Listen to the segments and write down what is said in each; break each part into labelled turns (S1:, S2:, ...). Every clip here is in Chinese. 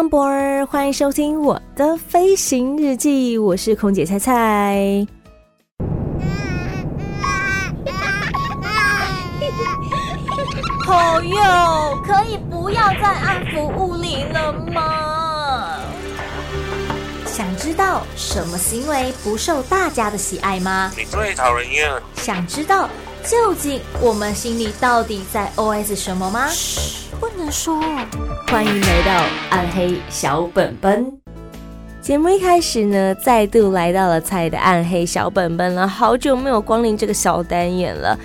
S1: Welcome board，欢迎收听我的飞行日记，我是空姐菜菜。
S2: 朋友，可以不要再安抚物灵了吗？想知道什么行为不受大家的喜爱吗？
S3: 你最讨人厌。
S2: 想知道究竟我们心里到底在 OS 什么吗？不能说。
S1: 欢迎来到暗黑小本本。节目一开始呢，再度来到了菜的暗黑小本本了。好久没有光临这个小单元了。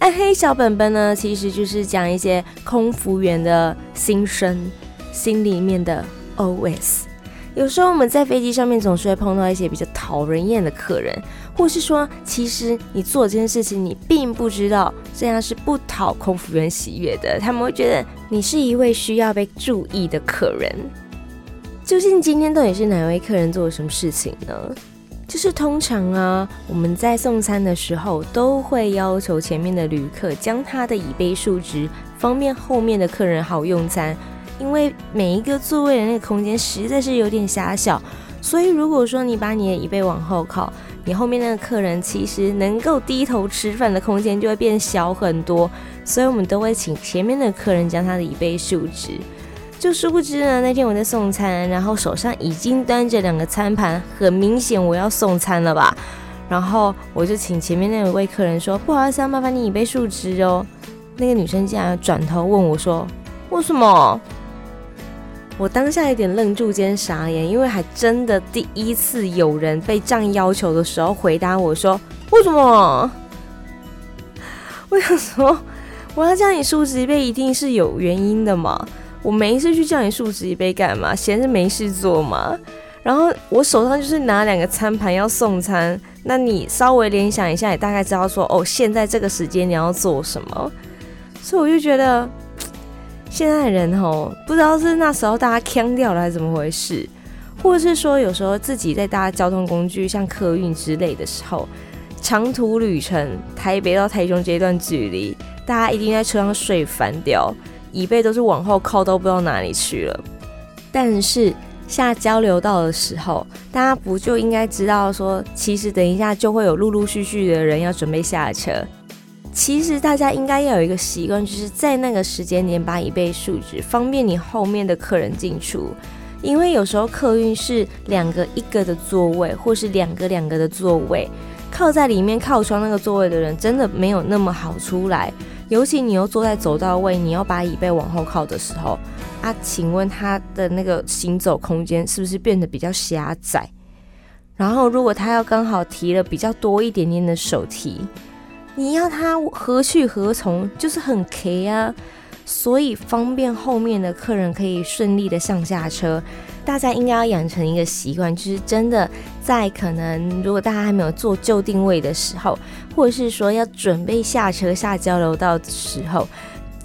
S1: 暗黑小本本呢，其实就是讲一些空服员的心声，心里面的 OS。有时候我们在飞机上面总是会碰到一些比较讨人厌的客人，或是说，其实你做这件事情，你并不知道这样是不讨空服员喜悦的。他们会觉得你是一位需要被注意的客人。究竟今天到底是哪位客人做了什么事情呢？就是通常啊，我们在送餐的时候都会要求前面的旅客将他的椅背竖直，方便后面的客人好用餐。因为每一个座位的那个空间实在是有点狭小，所以如果说你把你的椅背往后靠，你后面那个客人其实能够低头吃饭的空间就会变小很多。所以我们都会请前面的客人将他的椅背竖直。就殊不知呢，那天我在送餐，然后手上已经端着两个餐盘，很明显我要送餐了吧？然后我就请前面那位客人说：“不好意思，麻烦你椅背竖直哦。”那个女生竟然转头问我说：“为什么？”我当下有点愣住兼傻眼，因为还真的第一次有人被这样要求的时候回答我说：“为什么？”我想说，我要叫你竖直一杯一定是有原因的嘛。我没事去叫你竖直一杯干嘛？闲着没事做嘛。然后我手上就是拿两个餐盘要送餐，那你稍微联想一下，也大概知道说哦，现在这个时间你要做什么。所以我就觉得。现在人吼，不知道是那时候大家锵掉了还是怎么回事，或者是说有时候自己在搭交通工具，像客运之类的时候，长途旅程，台北到台中这一段距离，大家一定在车上睡翻掉，椅背都是往后靠都不知道哪里去了。但是下交流道的时候，大家不就应该知道说，其实等一下就会有陆陆续续的人要准备下车。其实大家应该要有一个习惯，就是在那个时间点把椅背竖直，方便你后面的客人进出。因为有时候客运是两个一个的座位，或是两个两个的座位，靠在里面靠窗那个座位的人真的没有那么好出来。尤其你又坐在走道位，你要把椅背往后靠的时候，啊，请问他的那个行走空间是不是变得比较狭窄？然后如果他要刚好提了比较多一点点的手提。你要他何去何从，就是很 K 啊，所以方便后面的客人可以顺利的上下车。大家应该要养成一个习惯，就是真的在可能如果大家还没有做就定位的时候，或者是说要准备下车下交流道的时候，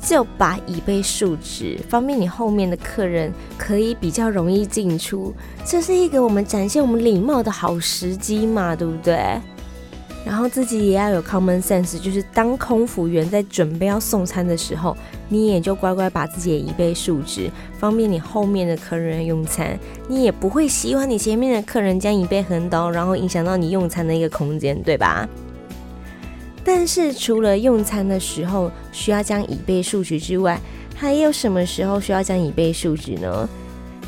S1: 就把椅背竖直，方便你后面的客人可以比较容易进出。这是一个我们展现我们礼貌的好时机嘛，对不对？然后自己也要有 common sense，就是当空服员在准备要送餐的时候，你也就乖乖把自己的椅背竖直，方便你后面的客人用餐。你也不会希望你前面的客人将椅背横倒，然后影响到你用餐的一个空间，对吧？但是除了用餐的时候需要将椅背竖直之外，还有什么时候需要将椅背竖直呢？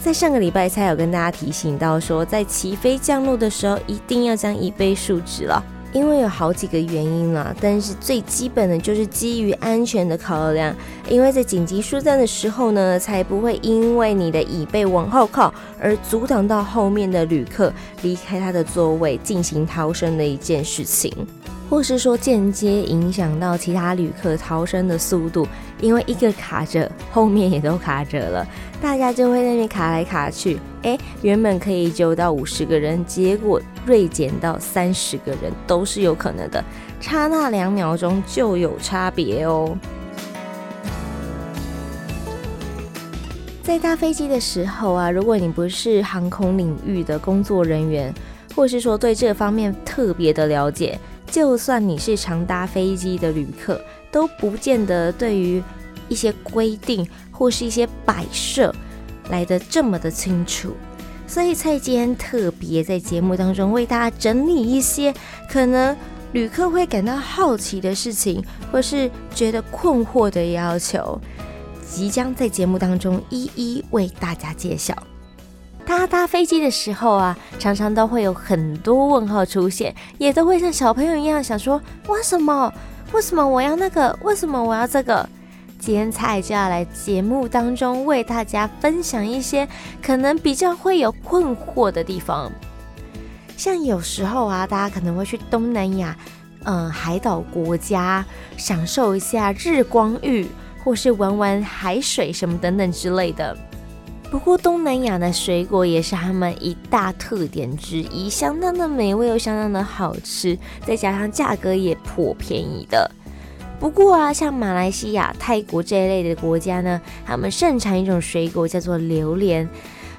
S1: 在上个礼拜才有跟大家提醒到说，在起飞降落的时候一定要将椅背竖直了。因为有好几个原因啦，但是最基本的就是基于安全的考量，因为在紧急疏散的时候呢，才不会因为你的椅背往后靠而阻挡到后面的旅客离开他的座位进行逃生的一件事情。或是说间接影响到其他旅客逃生的速度，因为一个卡着，后面也都卡着了，大家就会那边卡来卡去。哎，原本可以救到五十个人，结果锐减到三十个人都是有可能的，差那两秒钟就有差别哦。在搭飞机的时候啊，如果你不是航空领域的工作人员，或是说对这方面特别的了解，就算你是常搭飞机的旅客，都不见得对于一些规定或是一些摆设来得这么的清楚。所以蔡坚特别在节目当中为大家整理一些可能旅客会感到好奇的事情，或是觉得困惑的要求，即将在节目当中一一为大家揭晓。大家搭飞机的时候啊，常常都会有很多问号出现，也都会像小朋友一样想说：为什么？为什么我要那个？为什么我要这个？今天菜就要来节目当中为大家分享一些可能比较会有困惑的地方。像有时候啊，大家可能会去东南亚，嗯、海岛国家享受一下日光浴，或是玩玩海水什么等等之类的。不过东南亚的水果也是他们一大特点之一，相当的美味又相当的好吃，再加上价格也颇便宜的。不过啊，像马来西亚、泰国这一类的国家呢，他们盛产一种水果叫做榴莲。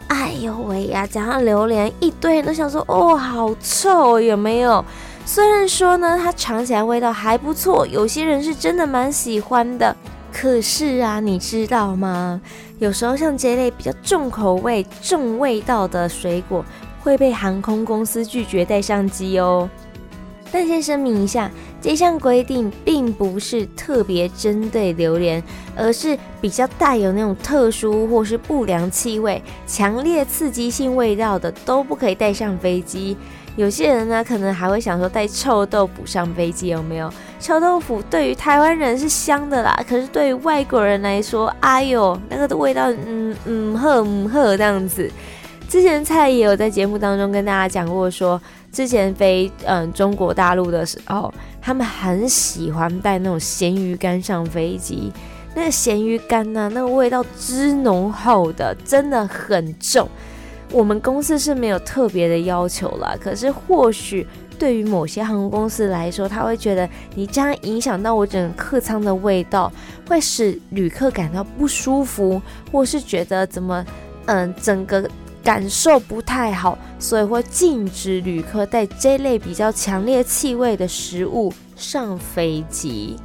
S1: 哎呦喂呀，讲到榴莲，一堆人都想说哦，好臭，有没有？虽然说呢，它尝起来味道还不错，有些人是真的蛮喜欢的。可是啊，你知道吗？有时候像这类比较重口味、重味道的水果，会被航空公司拒绝带上机哦。但先声明一下，这项规定并不是特别针对榴莲，而是比较带有那种特殊或是不良气味、强烈刺激性味道的都不可以带上飞机。有些人呢，可能还会想说带臭豆腐上飞机有没有？臭豆腐对于台湾人是香的啦，可是对于外国人来说，哎呦，那个的味道，嗯嗯呵嗯呵这样子。之前蔡也有在节目当中跟大家讲过说，说之前飞嗯中国大陆的时候，他们很喜欢带那种咸鱼干上飞机，那个咸鱼干呢，那个味道之浓厚的，真的很重。我们公司是没有特别的要求啦，可是或许对于某些航空公司来说，他会觉得你这样影响到我整个客舱的味道，会使旅客感到不舒服，或是觉得怎么嗯整个感受不太好，所以会禁止旅客带这类比较强烈气味的食物上飞机。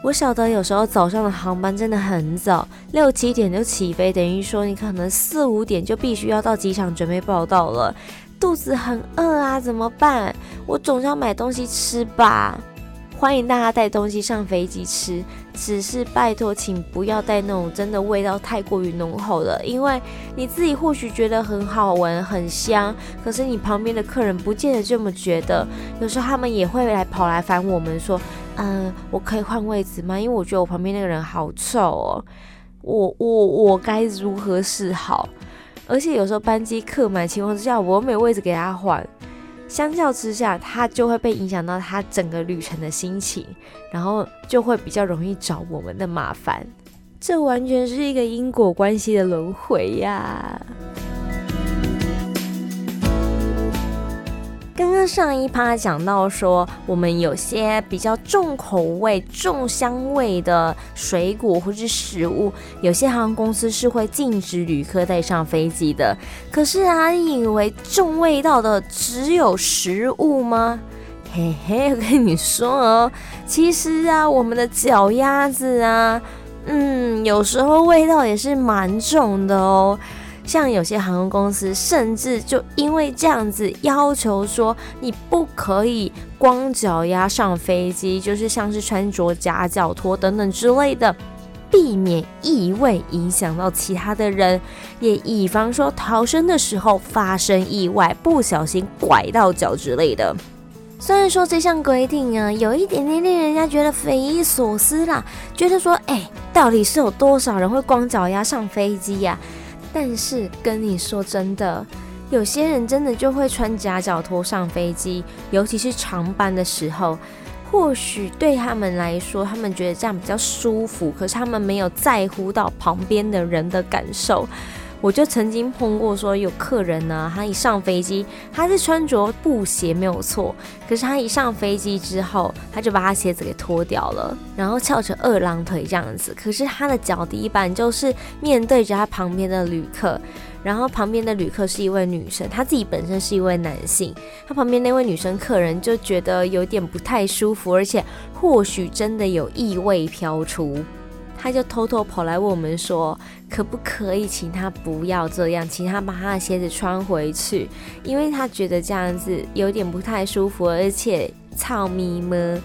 S1: 我晓得有时候早上的航班真的很早，六七点就起飞，等于说你可能四五点就必须要到机场准备报到了，肚子很饿啊，怎么办？我总要买东西吃吧。欢迎大家带东西上飞机吃，只是拜托，请不要带那种真的味道太过于浓厚的，因为你自己或许觉得很好闻、很香，可是你旁边的客人不见得这么觉得。有时候他们也会来跑来烦我们说：“嗯、我可以换位置吗？因为我觉得我旁边那个人好臭哦。”我我我该如何是好？而且有时候班机客满情况之下，我又没位置给他换。相较之下，他就会被影响到他整个旅程的心情，然后就会比较容易找我们的麻烦。这完全是一个因果关系的轮回呀。刚刚上一趴讲到说，我们有些比较重口味、重香味的水果或是食物，有些航空公司是会禁止旅客带上飞机的。可是啊，以为重味道的只有食物吗？嘿嘿，我跟你说哦，其实啊，我们的脚丫子啊，嗯，有时候味道也是蛮重的哦。像有些航空公司，甚至就因为这样子要求说，你不可以光脚丫上飞机，就是像是穿着夹脚拖等等之类的，避免异味影响到其他的人，也以防说逃生的时候发生意外，不小心拐到脚之类的。虽然说这项规定啊，有一点点令人家觉得匪夷所思啦，觉得说，哎，到底是有多少人会光脚丫上飞机呀？但是跟你说真的，有些人真的就会穿夹脚拖上飞机，尤其是长班的时候。或许对他们来说，他们觉得这样比较舒服，可是他们没有在乎到旁边的人的感受。我就曾经碰过说，有客人呢，他一上飞机，他是穿着布鞋没有错，可是他一上飞机之后，他就把他鞋子给脱掉了，然后翘着二郎腿这样子，可是他的脚底板就是面对着他旁边的旅客。然后旁边的旅客是一位女生，她自己本身是一位男性，她旁边那位女生客人就觉得有点不太舒服，而且或许真的有异味飘出，他就偷偷跑来问我们说，可不可以请他不要这样，请他把他的鞋子穿回去，因为他觉得这样子有点不太舒服，而且臭咪么。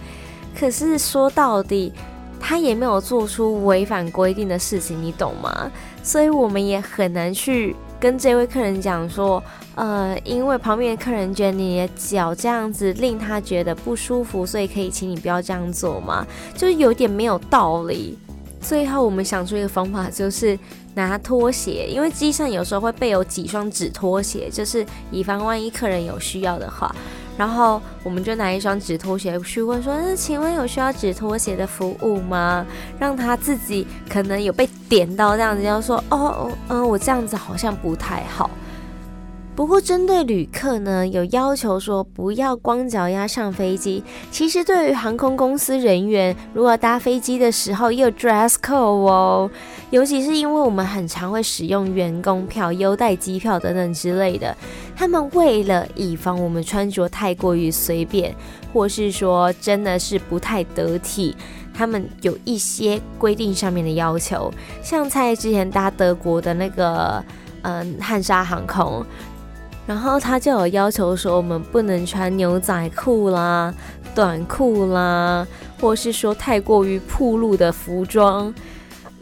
S1: 可是说到底，他也没有做出违反规定的事情，你懂吗？所以我们也很难去跟这位客人讲说，呃，因为旁边的客人觉得你的脚这样子令他觉得不舒服，所以可以请你不要这样做吗？就是有点没有道理。最后我们想出一个方法，就是拿拖鞋，因为机上有时候会备有几双纸拖鞋，就是以防万一客人有需要的话。然后我们就拿一双纸拖鞋去问说：“那请问有需要纸拖鞋的服务吗？” 让他自己可能有被点到这样子，要说：“哦哦嗯，我这样子好像不太好。”不过，针对旅客呢，有要求说不要光脚丫上飞机。其实，对于航空公司人员，如果搭飞机的时候也有 dress code 哦，尤其是因为我们很常会使用员工票、优待机票等等之类的，他们为了以防我们穿着太过于随便，或是说真的是不太得体，他们有一些规定上面的要求。像在之前搭德国的那个，嗯，汉莎航空。然后他就有要求说，我们不能穿牛仔裤啦、短裤啦，或是说太过于暴露的服装。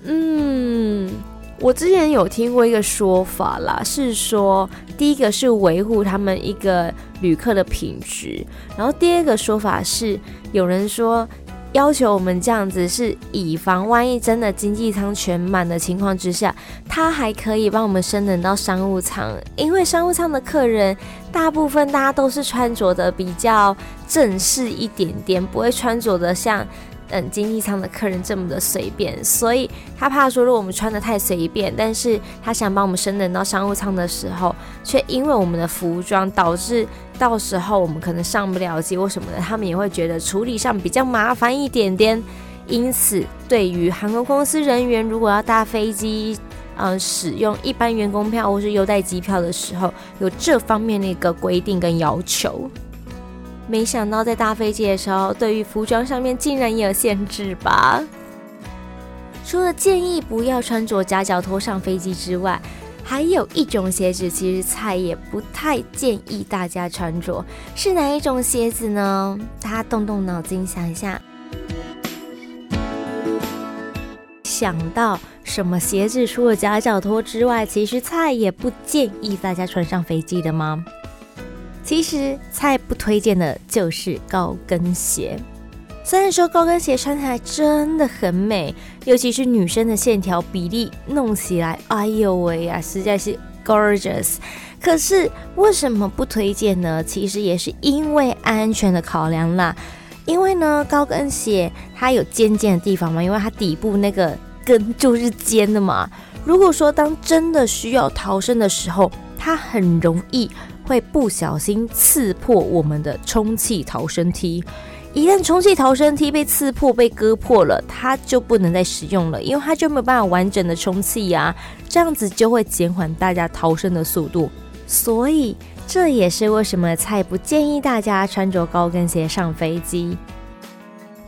S1: 嗯，我之前有听过一个说法啦，是说第一个是维护他们一个旅客的品质，然后第二个说法是有人说。要求我们这样子，是以防万一真的经济舱全满的情况之下，他还可以帮我们升等到商务舱。因为商务舱的客人大部分大家都是穿着的比较正式一点点，不会穿着的像。等经济舱的客人这么的随便，所以他怕说，如果我们穿得太随便，但是他想帮我们升等到商务舱的时候，却因为我们的服装导致到时候我们可能上不了机或什么的，他们也会觉得处理上比较麻烦一点点。因此，对于航空公司人员如果要搭飞机，嗯、使用一般员工票或是优待机票的时候，有这方面的一个规定跟要求。没想到在搭飞机的时候，对于服装上面竟然也有限制吧？除了建议不要穿着夹脚拖上飞机之外，还有一种鞋子，其实菜也不太建议大家穿着，是哪一种鞋子呢？大家动动脑筋想一下，想到什么鞋子除了夹脚拖之外，其实菜也不建议大家穿上飞机的吗？其实菜不推荐的就是高跟鞋。虽然说高跟鞋穿起来真的很美，尤其是女生的线条比例弄起来，哎呦喂呀，实在是 gorgeous。可是为什么不推荐呢？其实也是因为安全的考量啦。因为呢，高跟鞋它有尖尖的地方嘛，因为它底部那个跟就是尖的嘛。如果说当真的需要逃生的时候，它很容易。会不小心刺破我们的充气逃生梯，一旦充气逃生梯被刺破、被割破了，它就不能再使用了，因为它就没有办法完整的充气呀，这样子就会减缓大家逃生的速度。所以这也是为什么才不建议大家穿着高跟鞋上飞机。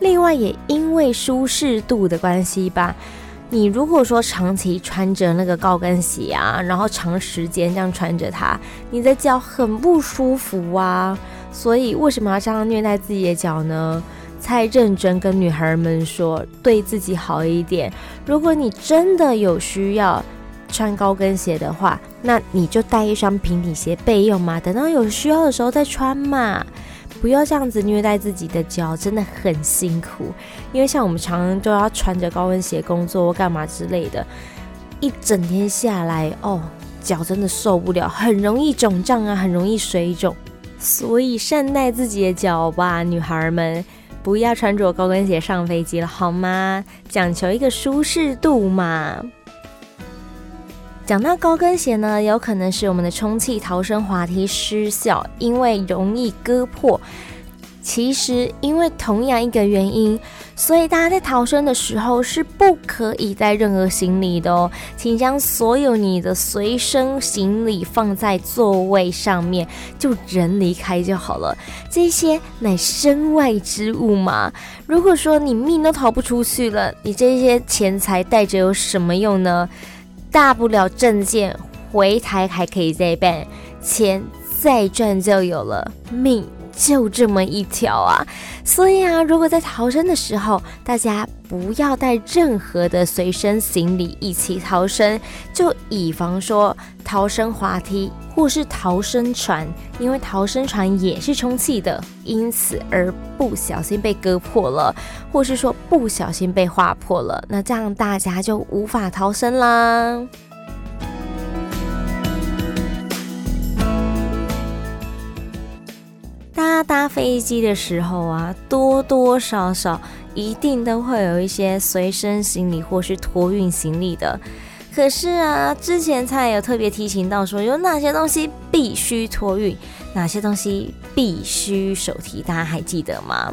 S1: 另外，也因为舒适度的关系吧。你如果说长期穿着那个高跟鞋啊，然后长时间这样穿着它，你的脚很不舒服啊。所以为什么要这样虐待自己的脚呢？才认真跟女孩们说，对自己好一点。如果你真的有需要穿高跟鞋的话，那你就带一双平底鞋备用嘛，等到有需要的时候再穿嘛。不要这样子虐待自己的脚，真的很辛苦。因为像我们常常都要穿着高跟鞋工作或干嘛之类的，一整天下来哦，脚真的受不了，很容易肿胀啊，很容易水肿。所以善待自己的脚吧，女孩们，不要穿着高跟鞋上飞机了，好吗？讲求一个舒适度嘛。讲到高跟鞋呢，有可能是我们的充气逃生滑梯失效，因为容易割破。其实，因为同样一个原因，所以大家在逃生的时候是不可以带任何行李的哦。请将所有你的随身行李放在座位上面，就人离开就好了。这些乃身外之物嘛。如果说你命都逃不出去了，你这些钱财带着有什么用呢？大不了证件回台还可以再办，钱再赚就有了，命。就这么一条啊，所以啊，如果在逃生的时候，大家不要带任何的随身行李一起逃生，就以防说逃生滑梯或是逃生船，因为逃生船也是充气的，因此而不小心被割破了，或是说不小心被划破了，那这样大家就无法逃生啦。搭飞机的时候啊，多多少少一定都会有一些随身行李或是托运行李的。可是啊，之前菜有特别提醒到说，有哪些东西必须托运，哪些东西必须手提，大家还记得吗？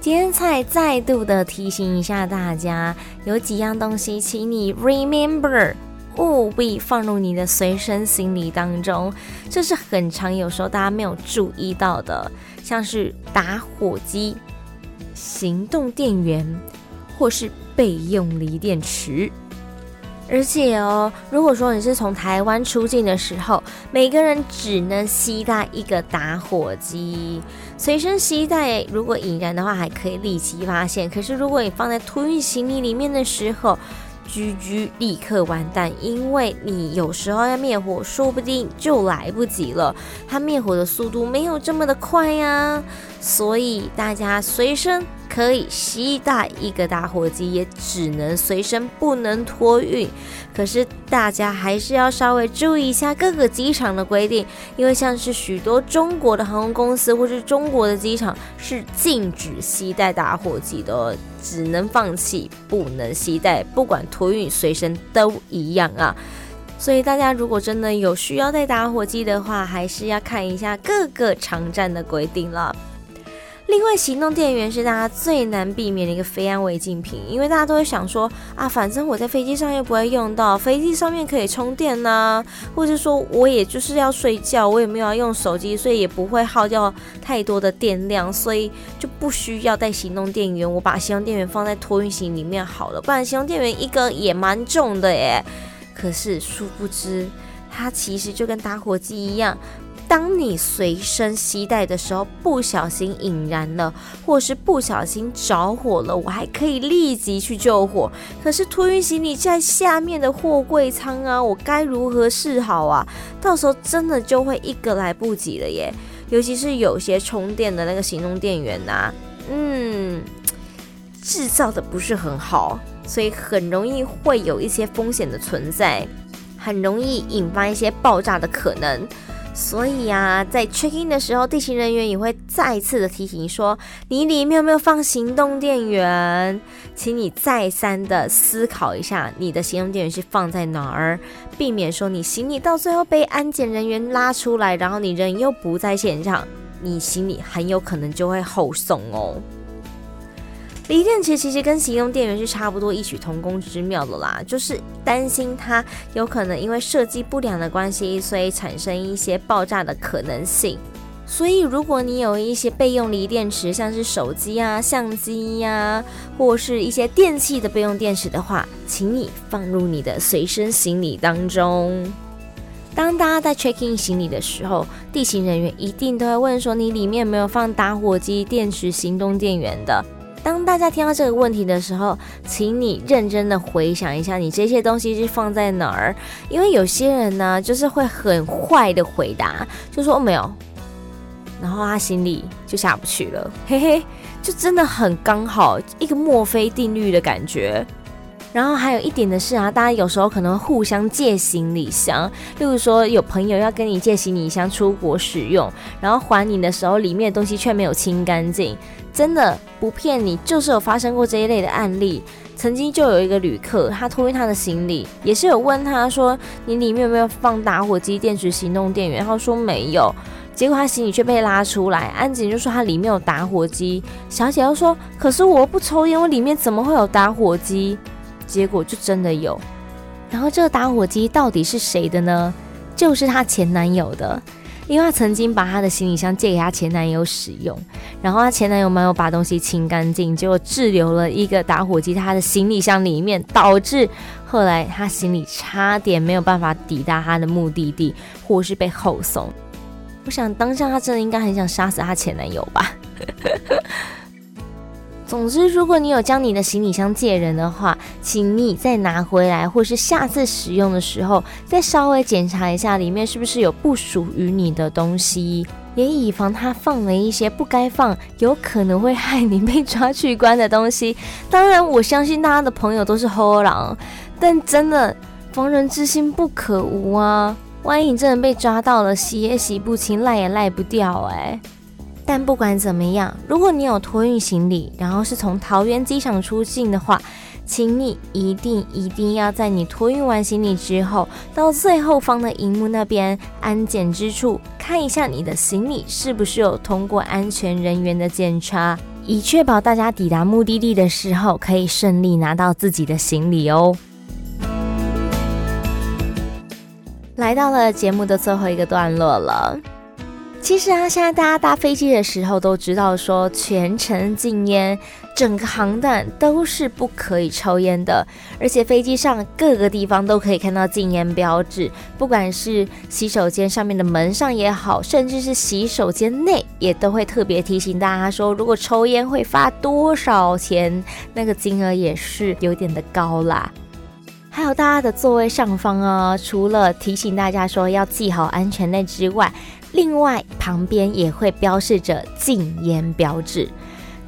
S1: 今天菜再度的提醒一下大家，有几样东西，请你 remember。务必放入你的随身行李当中，这是很常有时候大家没有注意到的，像是打火机、行动电源或是备用锂电池。而且哦，如果说你是从台湾出境的时候，每个人只能携带一个打火机，随身携带，如果引燃的话还可以立即发现。可是如果你放在托运行李里面的时候居居立刻完蛋，因为你有时候要灭火，说不定就来不及了。它灭火的速度没有这么的快呀，所以大家随身可以携带一个打火机，也只能随身，不能托运。可是大家还是要稍微注意一下各个机场的规定，因为像是许多中国的航空公司或是中国的机场是禁止携带打火机的，只能放弃，不能携带，不管托运随身都一样啊。所以大家如果真的有需要带打火机的话，还是要看一下各个场站的规定了。另外，行动电源是大家最难避免的一个非安违禁品，因为大家都会想说啊，反正我在飞机上又不会用到，飞机上面可以充电呐、或者说我也就是要睡觉，我也没有要用手机，所以也不会耗掉太多的电量，所以就不需要带行动电源，我把行动电源放在托运行里面好了，不然行动电源一个也蛮重的耶。可是殊不知，它其实就跟打火机一样。当你随身携带的时候，不小心引燃了，或是不小心着火了，我还可以立即去救火。可是托运行李在下面的货柜舱啊，我该如何是好啊？到时候真的就会一个来不及了耶！尤其是有些充电的那个行动电源呐，嗯，制造的不是很好，所以很容易会有一些风险的存在，很容易引发一些爆炸的可能。所以啊，在 check in 的时候，地勤人员也会再次的提醒说，你里面有没有放行动电源？请你再三的思考一下，你的行动电源是放在哪儿，避免说你行李到最后被安检人员拉出来，然后你人又不在现场，你行李很有可能就会后送哦。锂电池其实跟行动电源是差不多异曲同工之妙的啦，就是担心它有可能因为设计不良的关系，所以产生一些爆炸的可能性。所以如果你有一些备用锂电池，像是手机啊、相机呀、或是一些电器的备用电池的话，请你放入你的随身行李当中。当大家在 check in 行李的时候，地勤人员一定都会问说，你里面有没有放打火机、电池、行动电源的。当大家听到这个问题的时候，请你认真的回想一下，你这些东西是放在哪儿？因为有些人呢，就是会很坏的回答，就说没有，然后他心里就下不去了，嘿嘿，就真的很刚好一个墨菲定律的感觉。然后还有一点的是啊，大家有时候可能互相借行李箱，例如说有朋友要跟你借行李箱出国使用，然后还你的时候里面的东西却没有清干净，真的不骗你，就是有发生过这一类的案例。曾经就有一个旅客，他托运他的行李，也是有问他说，你里面有没有放打火机、电池、行动电源？他说没有。结果他行李却被拉出来，安检就说他里面有打火机。小姐又说，可是我不抽烟，我里面怎么会有打火机？结果就真的有，然后这个打火机到底是谁的呢？就是她前男友的，因为她曾经把她的行李箱借给她前男友使用，然后她前男友没有把东西清干净，结果滞留了一个打火机在她的行李箱里面，导致后来她行李差点没有办法抵达她的目的地，或是被后送。我想当下她真的应该很想杀死她前男友吧。总之，如果你有将你的行李箱借人的话，请你再拿回来，或是下次使用的时候，再稍微检查一下里面是不是有不属于你的东西，也以防他放了一些不该放，有可能会害你被抓去关的东西。当然，我相信大家的朋友都是好人，但真的防人之心不可无啊！万一你真的被抓到了，洗也洗不清，赖也赖不掉，哎。但不管怎么样，如果你有托运行李，然后是从桃园机场出境的话，请你一定一定要在你托运完行李之后，到最后方的荧幕那边安检之处看一下你的行李是不是有通过安全人员的检查，以确保大家抵达目的地的时候可以顺利拿到自己的行李哦。来到了节目的最后一个段落了。其实啊，现在大家搭飞机的时候都知道，说全程禁烟，整个航段都是不可以抽烟的。而且飞机上各个地方都可以看到禁烟标志，不管是洗手间上面的门上也好，甚至是洗手间内，也都会特别提醒大家说，如果抽烟会罚多少钱，那个金额也是有点的高啦。还有大家的座位上方啊，除了提醒大家说要系好安全带之外，另外，旁边也会标示着禁烟标志。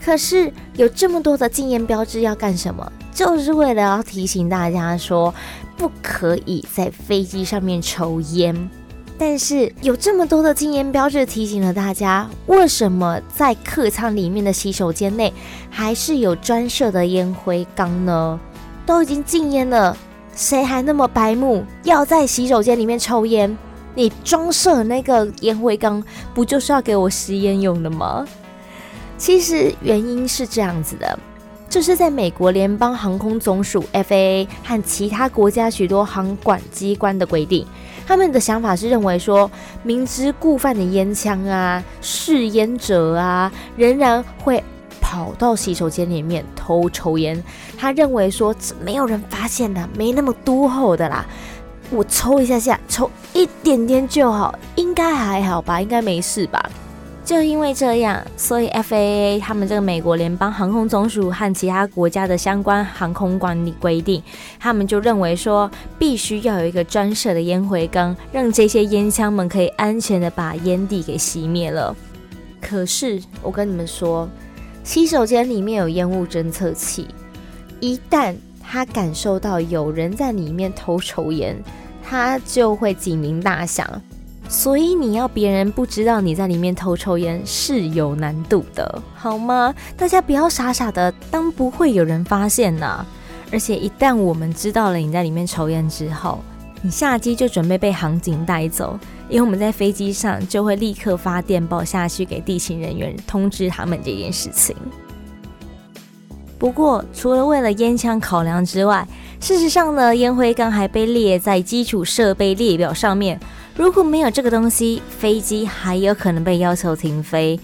S1: 可是有这么多的禁烟标志要干什么？就是为了要提醒大家说，不可以在飞机上面抽烟。但是有这么多的禁烟标志提醒了大家，为什么在客舱里面的洗手间内还是有专设的烟灰缸呢？都已经禁烟了，谁还那么白目，要在洗手间里面抽烟？你装设那个烟灰缸，不就是要给我吸烟用的吗？其实原因是这样子的，这是在美国联邦航空总署 FAA 和其他国家许多航管机关的规定。他们的想法是认为说，明知故犯的烟枪啊、试烟者啊，仍然会跑到洗手间里面偷抽烟。他认为说，没有人发现的，没那么多厚的啦。我抽一下下，抽一点点就好，应该还好吧，应该没事吧？就因为这样，所以 FAA 他们这个美国联邦航空总署和其他国家的相关航空管理规定，他们就认为说，必须要有一个专设的烟灰缸，让这些烟枪们可以安全的把烟蒂给熄灭了。可是我跟你们说，洗手间里面有烟雾侦测器，一旦他感受到有人在里面偷抽烟，他就会警铃大响。所以你要别人不知道你在里面偷抽烟是有难度的，好吗？大家不要傻傻的当不会有人发现呐。而且一旦我们知道了你在里面抽烟之后，你下机就准备被航警带走，因为我们在飞机上就会立刻发电报下去给地勤人员通知他们这件事情。不过，除了为了烟枪考量之外，事实上呢，烟灰缸还被列在基础设备列表上面。如果没有这个东西，飞机还有可能被要求停飞。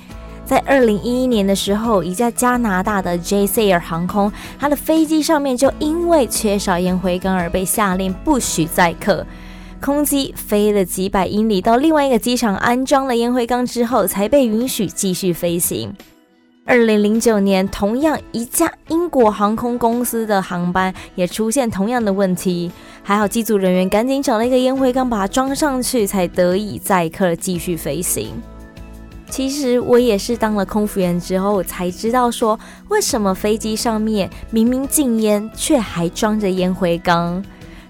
S1: 在二零一一年的时候，一架加拿大的 JCI 尔航空，它的飞机上面就因为缺少烟灰缸而被下令不许载客。空机飞了几百英里到另外一个机场安装了烟灰缸之后，才被允许继续飞行。二零零九年，同样一架英国航空公司的航班也出现同样的问题，还好机组人员赶紧找了一个烟灰缸把它装上去，才得以载客继续飞行。其实我也是当了空服员之后才知道，说为什么飞机上面明明禁烟，却还装着烟灰缸。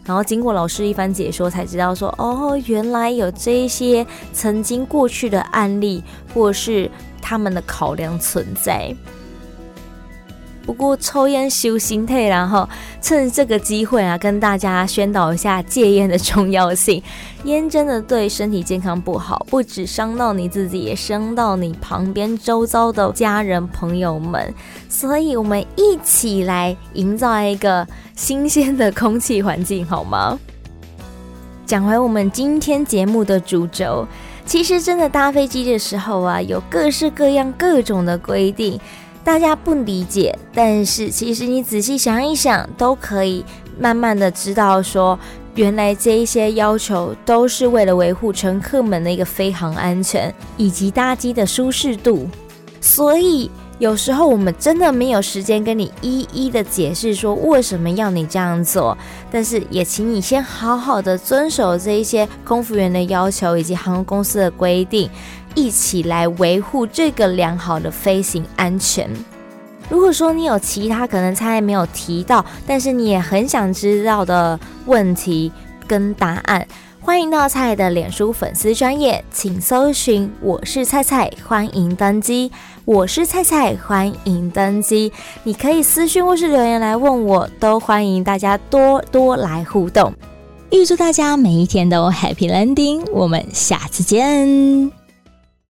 S1: 然后经过老师一番解说，才知道说，哦，原来有这些曾经过去的案例，或是他们的考量存在。不过抽烟修心态，然后趁这个机会啊，跟大家宣导一下戒烟的重要性。烟真的对身体健康不好，不止伤到你自己，也伤到你旁边周遭的家人朋友们。所以，我们一起来营造一个新鲜的空气环境，好吗？讲回我们今天节目的主轴，其实真的搭飞机的时候啊，有各式各样、各种的规定。大家不理解，但是其实你仔细想一想，都可以慢慢的知道说，原来这一些要求都是为了维护乘客们的一个飞航安全以及搭机的舒适度。所以有时候我们真的没有时间跟你一一的解释说为什么要你这样做，但是也请你先好好的遵守这一些空服员的要求以及航空公司的规定。一起来维护这个良好的飞行安全。如果说你有其他可能菜没有提到，但是你也很想知道的问题跟答案，欢迎到菜的脸书粉丝专页，请搜寻“我是菜菜”，欢迎登机。我是菜菜，欢迎登机。你可以私讯或是留言来问我，都欢迎大家多多来互动。预祝大家每一天都 Happy Landing，我们下次见。